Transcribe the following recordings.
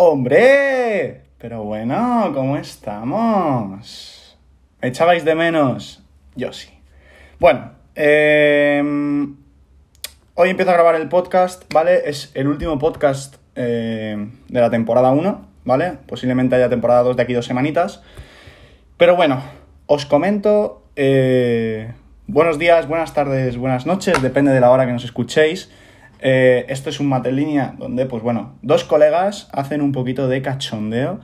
¡Hombre! Pero bueno, ¿cómo estamos? ¿Me echabais de menos? Yo sí. Bueno, eh, hoy empiezo a grabar el podcast, ¿vale? Es el último podcast eh, de la temporada 1, ¿vale? Posiblemente haya temporada 2 de aquí dos semanitas. Pero bueno, os comento... Eh, buenos días, buenas tardes, buenas noches, depende de la hora que nos escuchéis. Eh, esto es un línea donde, pues bueno, dos colegas hacen un poquito de cachondeo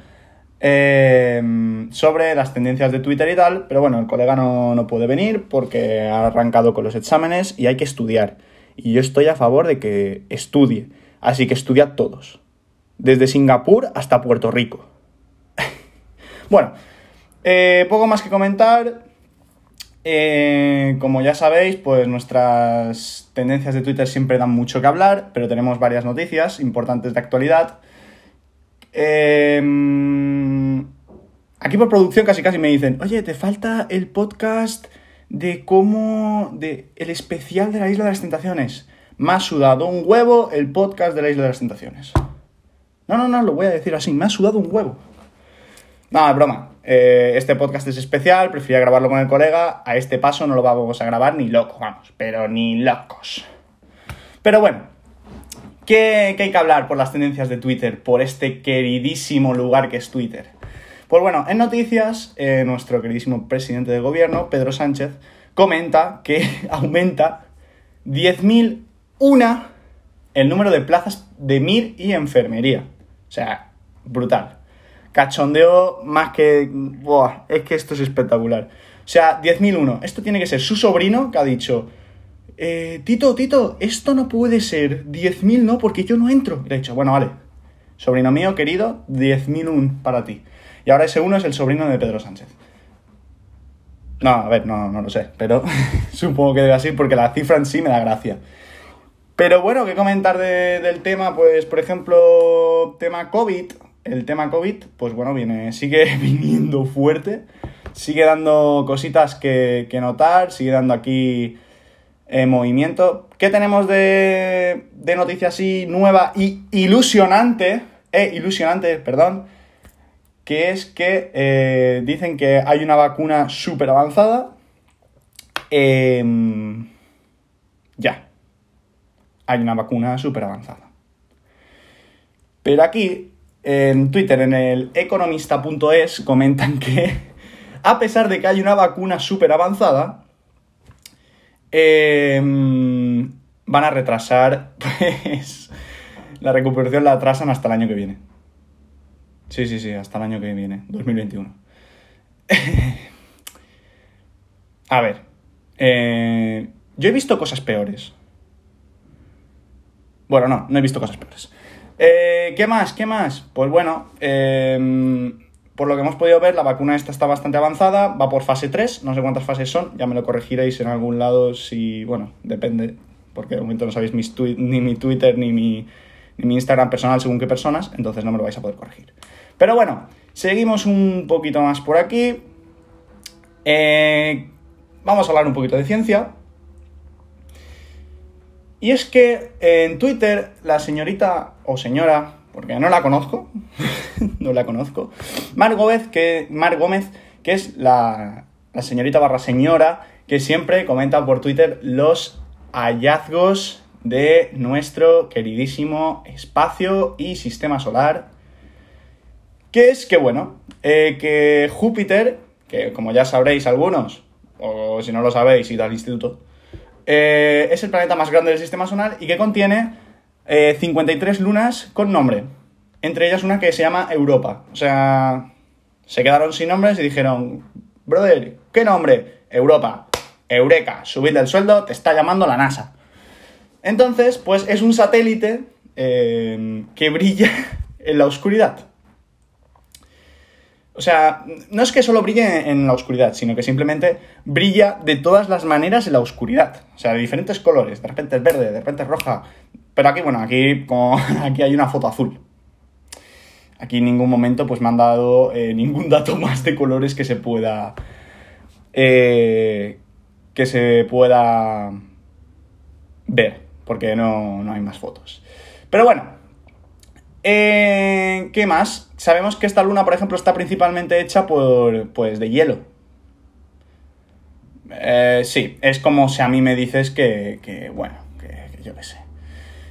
eh, sobre las tendencias de Twitter y tal, pero bueno, el colega no, no, puede venir porque ha arrancado con los exámenes y hay que estudiar. Y yo estoy a favor de que estudie, así que estudiad todos, desde Singapur hasta Puerto Rico. bueno, eh, poco más que comentar. Eh, como ya sabéis, pues nuestras tendencias de Twitter siempre dan mucho que hablar, pero tenemos varias noticias importantes de actualidad. Em, aquí por producción casi casi me dicen, oye, te falta el podcast de cómo... de el especial de la Isla de las Tentaciones. Me ha sudado un huevo el podcast de la Isla de las Tentaciones. No, no, no, lo voy a decir así, me ha sudado un huevo. No, es broma. Eh, este podcast es especial, prefería grabarlo con el colega. A este paso no lo vamos a grabar ni locos, vamos, pero ni locos. Pero bueno, ¿qué, hay que hablar por las tendencias de Twitter, por este queridísimo lugar que es Twitter? Pues bueno, en noticias, eh, nuestro queridísimo presidente de gobierno, Pedro Sánchez, comenta que aumenta 10.001 el número de plazas de MIR y enfermería. O sea, brutal cachondeo más que... Buah, es que esto es espectacular. O sea, 10.001. Esto tiene que ser su sobrino que ha dicho... Eh, Tito, Tito, esto no puede ser 10.000, ¿no? Porque yo no entro. Y le dicho, bueno, vale. Sobrino mío, querido, 10.001 para ti. Y ahora ese uno es el sobrino de Pedro Sánchez. No, a ver, no, no lo sé, pero supongo que debe así porque la cifra en sí me da gracia. Pero bueno, ¿qué comentar del tema? Pues, por ejemplo, tema COVID el tema COVID, pues bueno, viene, sigue viniendo fuerte, sigue dando cositas que, notar, sigue dando aquí eh, movimiento. ¿Qué tenemos de, de noticia así nueva y ilusionante? Eh, ilusionante, perdón. Que es que eh, dicen que hay una vacuna súper avanzada. Em, ya. Hay una vacuna súper avanzada. Pero aquí en Twitter, en el economista.es, comentan que a pesar de que hay una vacuna súper avanzada, em, van a retrasar, pues, la recuperación la atrasan hasta el año que viene. Sí, sí, sí, hasta el año que viene, 2021. a ver, eh, yo he visto cosas peores. Bueno, no, no he visto cosas peores. Eh, ¿Qué más? ¿Qué más? Pues bueno, em, por lo que hemos podido ver, la vacuna esta está bastante avanzada, va por fase 3, no sé cuántas fases son, ya me lo corregiréis en algún lado si, bueno, depende, porque de momento no sabéis ni mi Twitter ni mi, Instagram personal según qué personas, entonces no me lo vais a poder corregir. Pero bueno, seguimos un poquito más por aquí. Eh, vamos a hablar un poquito de ciencia. Y es que en Twitter la señorita o señora, porque no la conozco, no la conozco, Mar Gómez, que, Mar Gómez, que es la, la señorita barra señora que siempre comenta por Twitter los hallazgos de nuestro queridísimo espacio y sistema solar. Que es que, bueno, eh, que Júpiter, que como ya sabréis algunos, o si no lo sabéis, id al instituto, eh, es el planeta más grande del sistema solar y que contiene 53 eh, lunas con nombre. Entre ellas una que se llama Europa. O sea, se quedaron sin nombres y dijeron, brother, ¿qué nombre? Europa. Eureka, subid el sueldo, te está llamando la NASA. Entonces, pues es un satélite eh, que brilla en la oscuridad. O sea, no es que solo brille en la oscuridad, sino que simplemente brilla de todas las maneras en la oscuridad. O sea, de diferentes colores. De repente es verde, de repente es roja. Pero aquí, bueno, aquí, como, aquí hay una foto azul. Aquí en ningún momento pues me han dado eh, ningún dato más de colores que se pueda... Eh, que se pueda ver, porque no, no hay más fotos. Pero bueno, Eh, ¿Qué más? Sabemos que esta luna, por ejemplo, está principalmente hecha por, pues, de hielo. Eh, sí, es como si a mí me dices que, que bueno, que, yo qué sé.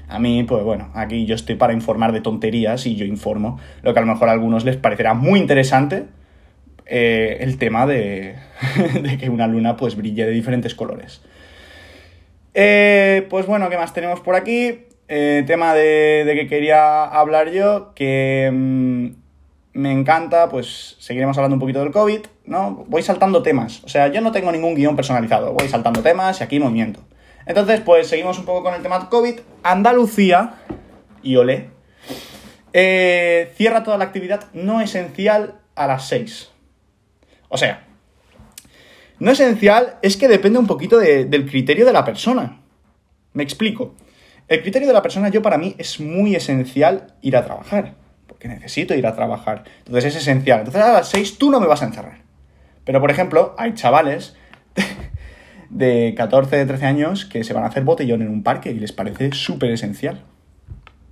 A mí, pues bueno, aquí yo estoy para informar de tonterías y yo informo lo que a lo mejor a algunos les parecerá muy interesante, eh, el tema de, de, que una luna pues brille de diferentes colores. Eh, pues bueno, ¿qué más tenemos por aquí? Eh, tema de, de, que quería hablar yo, que mmm, me encanta, pues seguiremos hablando un poquito del COVID, ¿no? Voy saltando temas, o sea, yo no tengo ningún guion personalizado, voy saltando temas y aquí movimiento. Entonces, pues seguimos un poco con el tema COVID. Andalucía, y olé, eh, cierra toda la actividad no esencial a las 6. O sea, no esencial es que depende un poquito de, del criterio de la persona. Me explico. El criterio de la persona, yo para mí, es muy esencial ir a trabajar. Porque necesito ir a trabajar. Entonces es esencial. Entonces a las 6 tú no me vas a encerrar. Pero, por ejemplo, hay chavales de 14, 13 años que se van a hacer botellón en un parque y les parece súper esencial.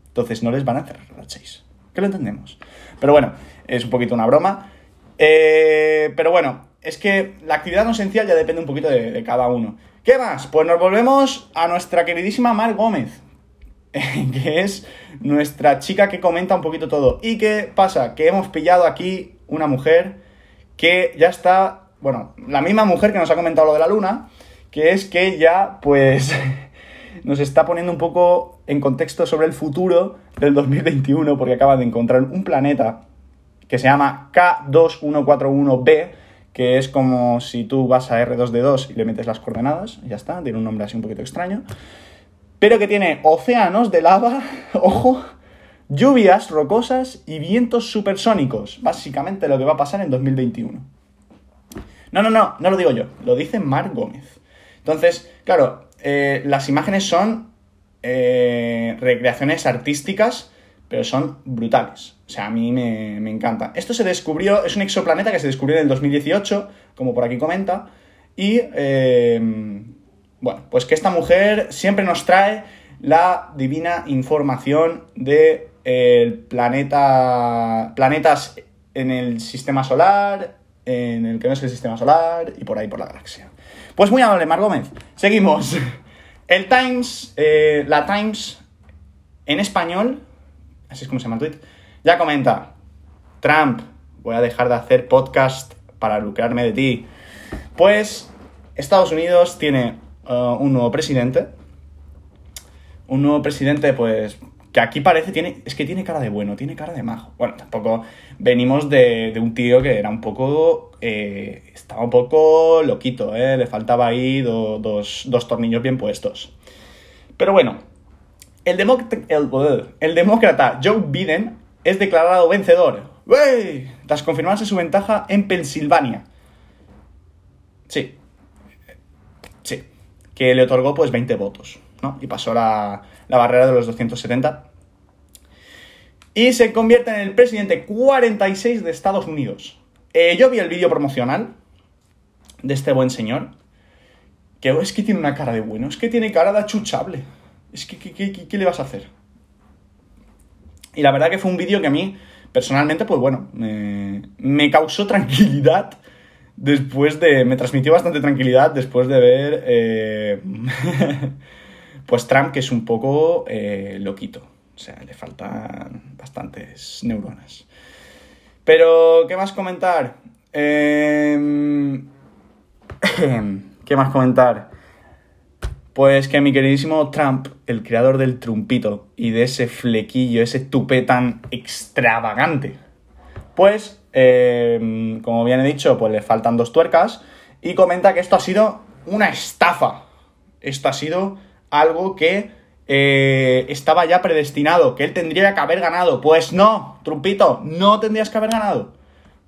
Entonces no les van a encerrar a las 6. Que lo entendemos. Pero bueno, es un poquito una broma. Eh, pero bueno, es que la actividad no esencial ya depende un poquito de, cada uno. ¿Qué más? Pues nos volvemos a nuestra queridísima Mar Gómez, que es nuestra chica que comenta un poquito todo. ¿Y qué pasa? Que hemos pillado aquí una mujer que ya está, bueno, la misma mujer que nos ha comentado lo de la luna, que es que ya, pues, nos está poniendo un poco en contexto sobre el futuro del 2021, porque acaba de encontrar un planeta que se llama K2141b, que es como si tú vas a R2D2 y le metes las coordenadas, ya está, tiene un nombre así un poquito extraño, pero que tiene océanos de lava, ojo, lluvias rocosas y vientos supersónicos, básicamente lo que va a pasar en 2021. No, no, no, no lo digo yo, lo dice Mark Gómez. Entonces, claro, eh, las imágenes son eh, recreaciones artísticas, pero son brutales. O sea, a mí me, me, encanta. Esto se descubrió, es un exoplaneta que se descubrió en el 2018, como por aquí comenta, y eh, bueno, pues que esta mujer siempre nos trae la divina información de el planeta, planetas en el sistema solar, en el que no es el sistema solar y por ahí por la galaxia. Pues muy amable, Mar Gómez. Seguimos. El Times, eh, la Times en español, así es como se llama el tweet, ya comenta, Trump, voy a dejar de hacer podcast para lucrarme de ti. Pues Estados Unidos tiene uh, un nuevo presidente. Un nuevo presidente, pues, que aquí parece, tiene, es que tiene cara de bueno, tiene cara de majo. Bueno, tampoco venimos de, un tío que era un poco, eh, estaba un poco loquito, ¿eh? le faltaba ahí do, dos, dos, tornillos bien puestos. Pero bueno, el, el, el demócrata Joe Biden es declarado vencedor. ¡Wey! Tras confirmarse su ventaja en Pensilvania. Sí. Sí. Que le otorgó pues 20 votos, ¿no? Y pasó la, la barrera de los 270. Y se convierte en el presidente 46 de Estados Unidos. Eh, yo vi el vídeo promocional de este buen señor. Que es que tiene una cara de bueno, es que tiene cara de achuchable. Es que, ¿qué, qué, le vas a hacer? Y la verdad que fue un vídeo que a mí, personalmente, pues bueno, me, me causó tranquilidad después de... Me transmitió bastante tranquilidad después de ver... Eh, pues Trump, que es un poco eh, loquito. O sea, le faltan bastantes neuronas. Pero, ¿qué más comentar? Eh... ¿Qué más comentar? Pues que mi queridísimo Trump, el creador del trumpito y de ese flequillo, ese tupé tan extravagante, pues, eh, como bien he dicho, pues le faltan dos tuercas y comenta que esto ha sido una estafa. Esto ha sido algo que eh, estaba ya predestinado, que él tendría que haber ganado. Pues no, trumpito, no tendrías que haber ganado.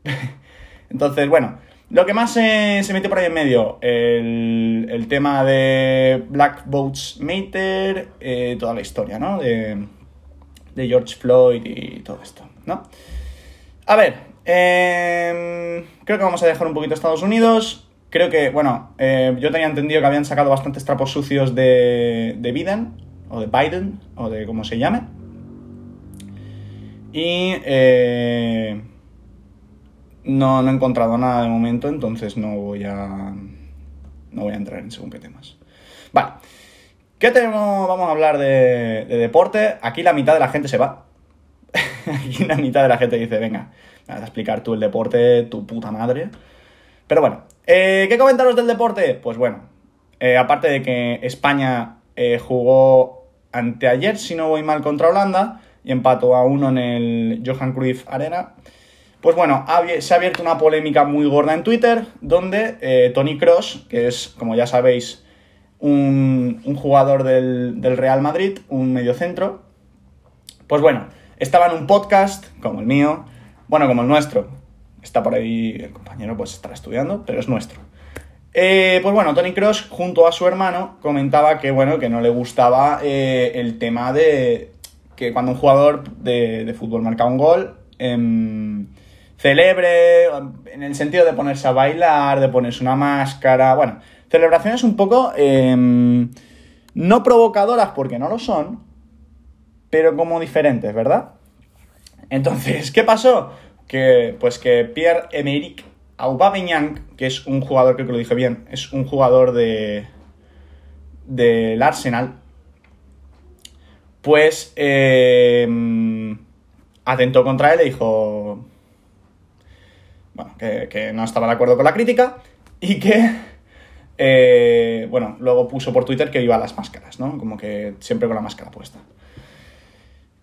Entonces, bueno, lo que más se, mete por ahí en medio, el, el tema de Black Boats Mater, eh, toda la historia, ¿no? De, de, George Floyd y todo esto, ¿no? A ver, eh, creo que vamos a dejar un poquito Estados Unidos. Creo que, bueno, eh, yo tenía entendido que habían sacado bastantes trapos sucios de, de Biden, o de Biden, o de como se llame. Y eh, no, no he encontrado nada de momento, entonces no voy a, no voy a entrar en según qué temas. Vale. ¿Qué tenemos? Vamos a hablar de, de deporte. Aquí la mitad de la gente se va. Aquí la mitad de la gente dice, venga, vas a explicar tú el deporte, tu puta madre. Pero bueno, eh, ¿qué comentaros del deporte? Pues bueno, eh, aparte de que España eh, jugó anteayer, si no voy mal, contra Holanda y empató a uno en el Johan Cruyff Arena. Pues bueno, se ha abierto una polémica muy gorda en Twitter donde Tony Cross, que es, como ya sabéis, un, jugador del, Real Madrid, un mediocentro, pues bueno, estaba en un podcast como el mío, bueno, como el nuestro, está por ahí el compañero, pues estará estudiando, pero es nuestro. Eh, pues bueno, Tony Cross, junto a su hermano, comentaba que, bueno, que no le gustaba eh, el tema de que cuando un jugador de, fútbol marca un gol, em, celebre, en el sentido de ponerse a bailar, de ponerse una máscara, bueno, celebraciones un poco em, no provocadoras porque no lo son, pero como diferentes, ¿verdad? Entonces, ¿qué pasó? que, pues que Pierre-Emerick Aubameyang, que es un jugador, creo que lo dije bien, es un jugador de del Arsenal, pues eh, atentó contra él y dijo bueno, que, no estaba de acuerdo con la crítica y que, eh, bueno, luego puso por Twitter que iba a las máscaras, ¿no? Como que siempre con la máscara puesta.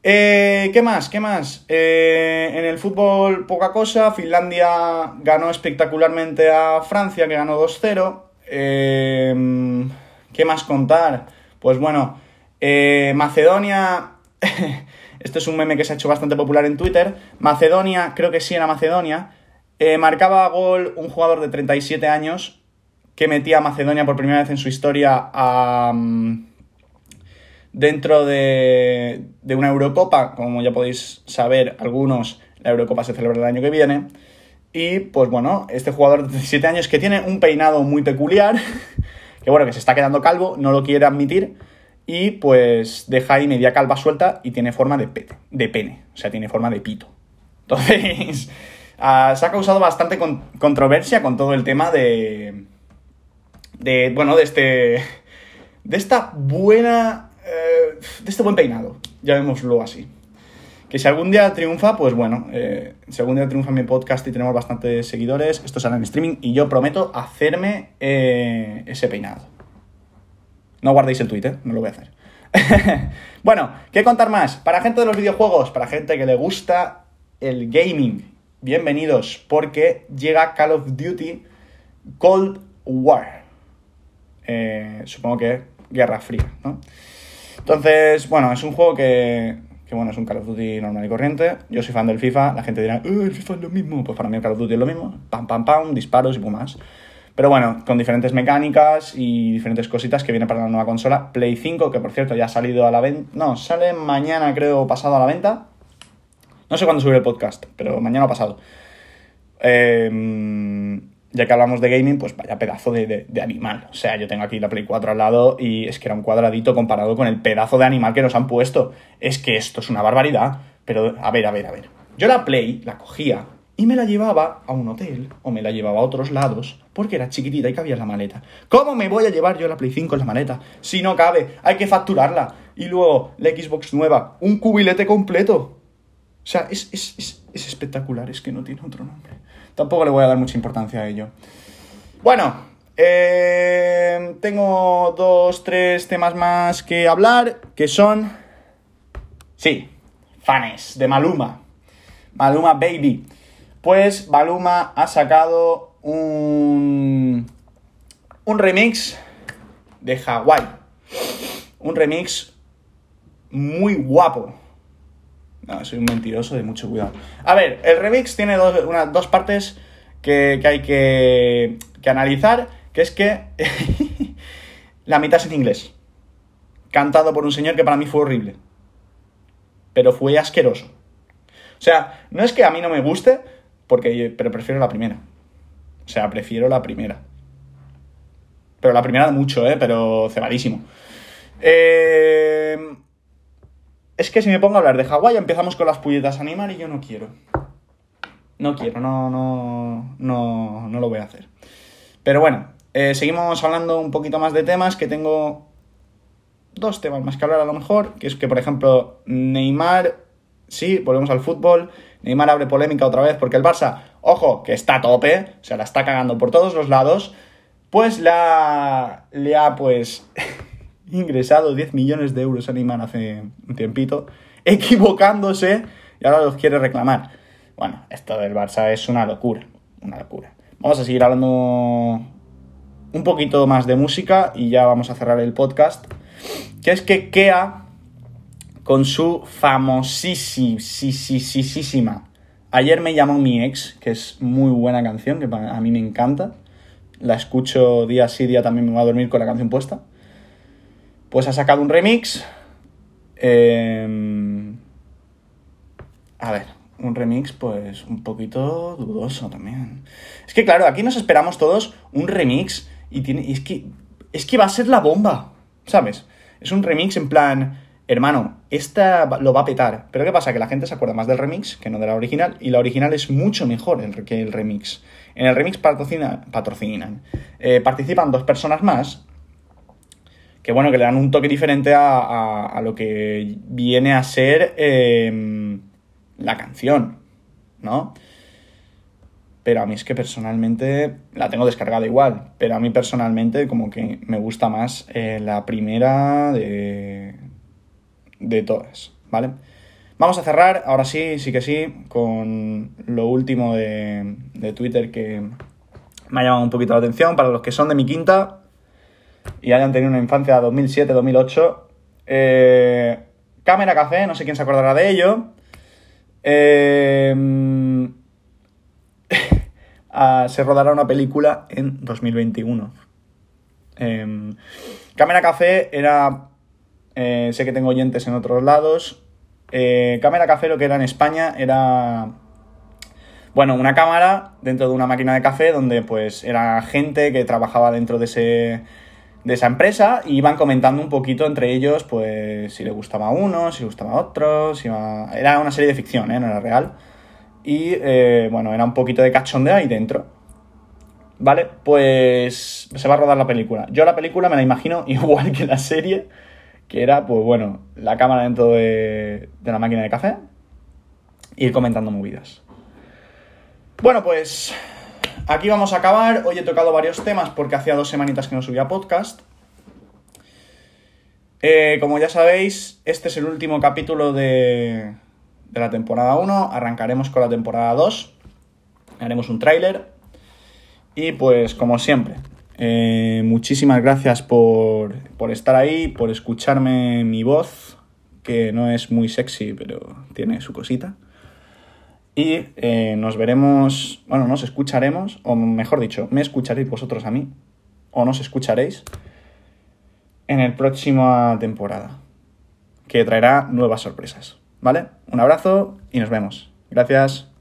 Eh, ¿Qué más? ¿Qué más? Eh, en el fútbol poca cosa. Finlandia ganó espectacularmente a Francia, que ganó 2-0. Eh, ¿Qué más contar? Pues bueno, Macedonia... Esto es un meme que se ha hecho bastante popular en Twitter. Macedonia, creo que sí era Macedonia. Marcaba gol un jugador de 37 años que metía a Macedonia por primera vez en su historia. Mm, Dentro de, una Eurocopa, como ya podéis saber algunos, la Eurocopa se celebra el año que viene. Y pues bueno, este jugador de 17 años que tiene un peinado muy peculiar, que bueno, que se está quedando calvo, no lo quiere admitir, y pues deja ahí media calva suelta y tiene forma de, de pene, o sea, tiene forma de pito. Entonces, ah, se ha causado bastante controversia con todo el tema de, de, bueno, de este, de esta buena eh, de este buen peinado, llamémoslo así. Que si algún día triunfa, pues bueno, eh, si algún día triunfa mi podcast y tenemos bastantes seguidores, esto será en streaming y yo prometo hacerme eh, ese peinado. No guardéis el Twitter, no lo voy a hacer. bueno, ¿qué contar más? Para gente de los videojuegos, para gente que le gusta el gaming, bienvenidos, porque llega Call of Duty Cold War. supongo que Guerra Fría, ¿no? Entonces, bueno, es un juego que, que, bueno, es un Call of Duty normal y corriente. Yo soy fan del FIFA, la gente dirá, eh, el FIFA es lo mismo. Pues para mí el Call of Duty es lo mismo, pam, pam, pam, disparos y más. Pero bueno, con diferentes mecánicas y diferentes cositas que viene para la nueva consola. Play 5, que por cierto ya ha salido a la venta. No, sale mañana, creo, pasado a la venta. No sé cuándo subiré el podcast, pero mañana pasado. Eh, ya que hablamos de gaming, pues vaya pedazo de, animal. O sea, yo tengo aquí la Play 4 al lado y es que era un cuadradito comparado con el pedazo de animal que nos han puesto. Es que esto es una barbaridad. Pero, a ver, a ver, a ver. Yo la Play la cogía y me la llevaba a un hotel o me la llevaba a otros lados porque era chiquitita y cabía en la maleta. ¿Cómo me voy a llevar yo la Play 5 en la maleta? Si no cabe, hay que facturarla. Y luego la Xbox nueva, un cubilete completo. O sea, es, es espectacular, es que no tiene otro nombre. Tampoco le voy a dar mucha importancia a ello. Bueno, eh, tengo dos, tres temas más que hablar, que son... Sí, fanes de Maluma. Maluma Baby. Pues Maluma ha sacado un, un remix de Hawái. Un remix muy guapo. No, soy un mentiroso de mucho cuidado. A ver, el remix tiene dos, partes que, hay que, analizar, que es que la mitad es en inglés. Cantado por un señor que para mí fue horrible. Pero fue asqueroso. O sea, no es que a mí no me guste, porque, pero prefiero la primera. O sea, prefiero la primera. Pero la primera mucho, ¿eh? Pero cebadísimo. Eh, es que si me pongo a hablar de Hawái empezamos con las puñetas a animar y yo no quiero. No quiero, no, no, no, no lo voy a hacer. Pero bueno, eh, seguimos hablando un poquito más de temas que tengo dos temas más que hablar a lo mejor, que es que por ejemplo Neymar, sí, volvemos al fútbol, Neymar abre polémica otra vez porque el Barça, ojo, que está a tope, o sea, la está cagando por todos los lados, pues la, le ha pues ingresado 10 millones de euros a Neymar hace un tiempito, equivocándose y ahora los quiere reclamar. Bueno, esto del Barça es una locura, una locura. Vamos a seguir hablando un poquito más de música y ya vamos a cerrar el podcast. Que es que Kea, con su famosísima Ayer me llamó mi ex, que es muy buena canción, que a mí me encanta. La escucho día sí, día también me voy a dormir con la canción puesta. Pues ha sacado un remix. Em, a ver, un remix pues un poquito dudoso también. Es que claro, aquí nos esperamos todos un remix y tiene es que es que va a ser la bomba, ¿sabes? Es un remix en plan, hermano, esta lo va a petar. Pero ¿qué pasa? Que la gente se acuerda más del remix que no de la original y la original es mucho mejor que el remix. En el remix patrocina, patrocinan, eh, participan dos personas más que bueno, que le dan un toque diferente a, lo que viene a ser em, la canción, ¿no? Pero a mí es que personalmente la tengo descargada igual, pero a mí personalmente como que me gusta más eh, la primera de, de todas, ¿vale? Vamos a cerrar, ahora sí, sí que sí, con lo último de, de Twitter que me ha llamado un poquito la atención. Para los que son de mi quinta y hayan tenido una infancia 2007-2008, eh, Cámara Café, no sé quién se acordará de ello, eh, se rodará una película en 2021. Eh, Cámara Café era... Eh, sé que tengo oyentes en otros lados. Eh, cámara Café lo que era en España era... Bueno, una cámara dentro de una máquina de café donde pues era gente que trabajaba dentro de ese de esa empresa y iban comentando un poquito entre ellos, pues, si le gustaba a uno, si le gustaba a otro, si Era una serie de ficción, ¿eh? No era real. Y, eh, bueno, era un poquito de cachondeo ahí dentro. ¿Vale? Pues se va a rodar la película. Yo la película me la imagino igual que la serie, que era, pues bueno, la cámara dentro de, de la máquina de café, ir comentando movidas. Bueno, pues Aquí vamos a acabar. Hoy he tocado varios temas porque hacía dos semanitas que no subía podcast. Eh, como ya sabéis, este es el último capítulo de, de la temporada 1. Arrancaremos con la temporada 2. Haremos un tráiler. Y pues como siempre, eh, muchísimas gracias por, por estar ahí, por escucharme mi voz, que no es muy sexy, pero tiene su cosita. Y eh, nos veremos, bueno, nos escucharemos, o mejor dicho, me escucharéis vosotros a mí, o nos escucharéis en la próxima temporada, que traerá nuevas sorpresas. ¿Vale? Un abrazo y nos vemos. Gracias.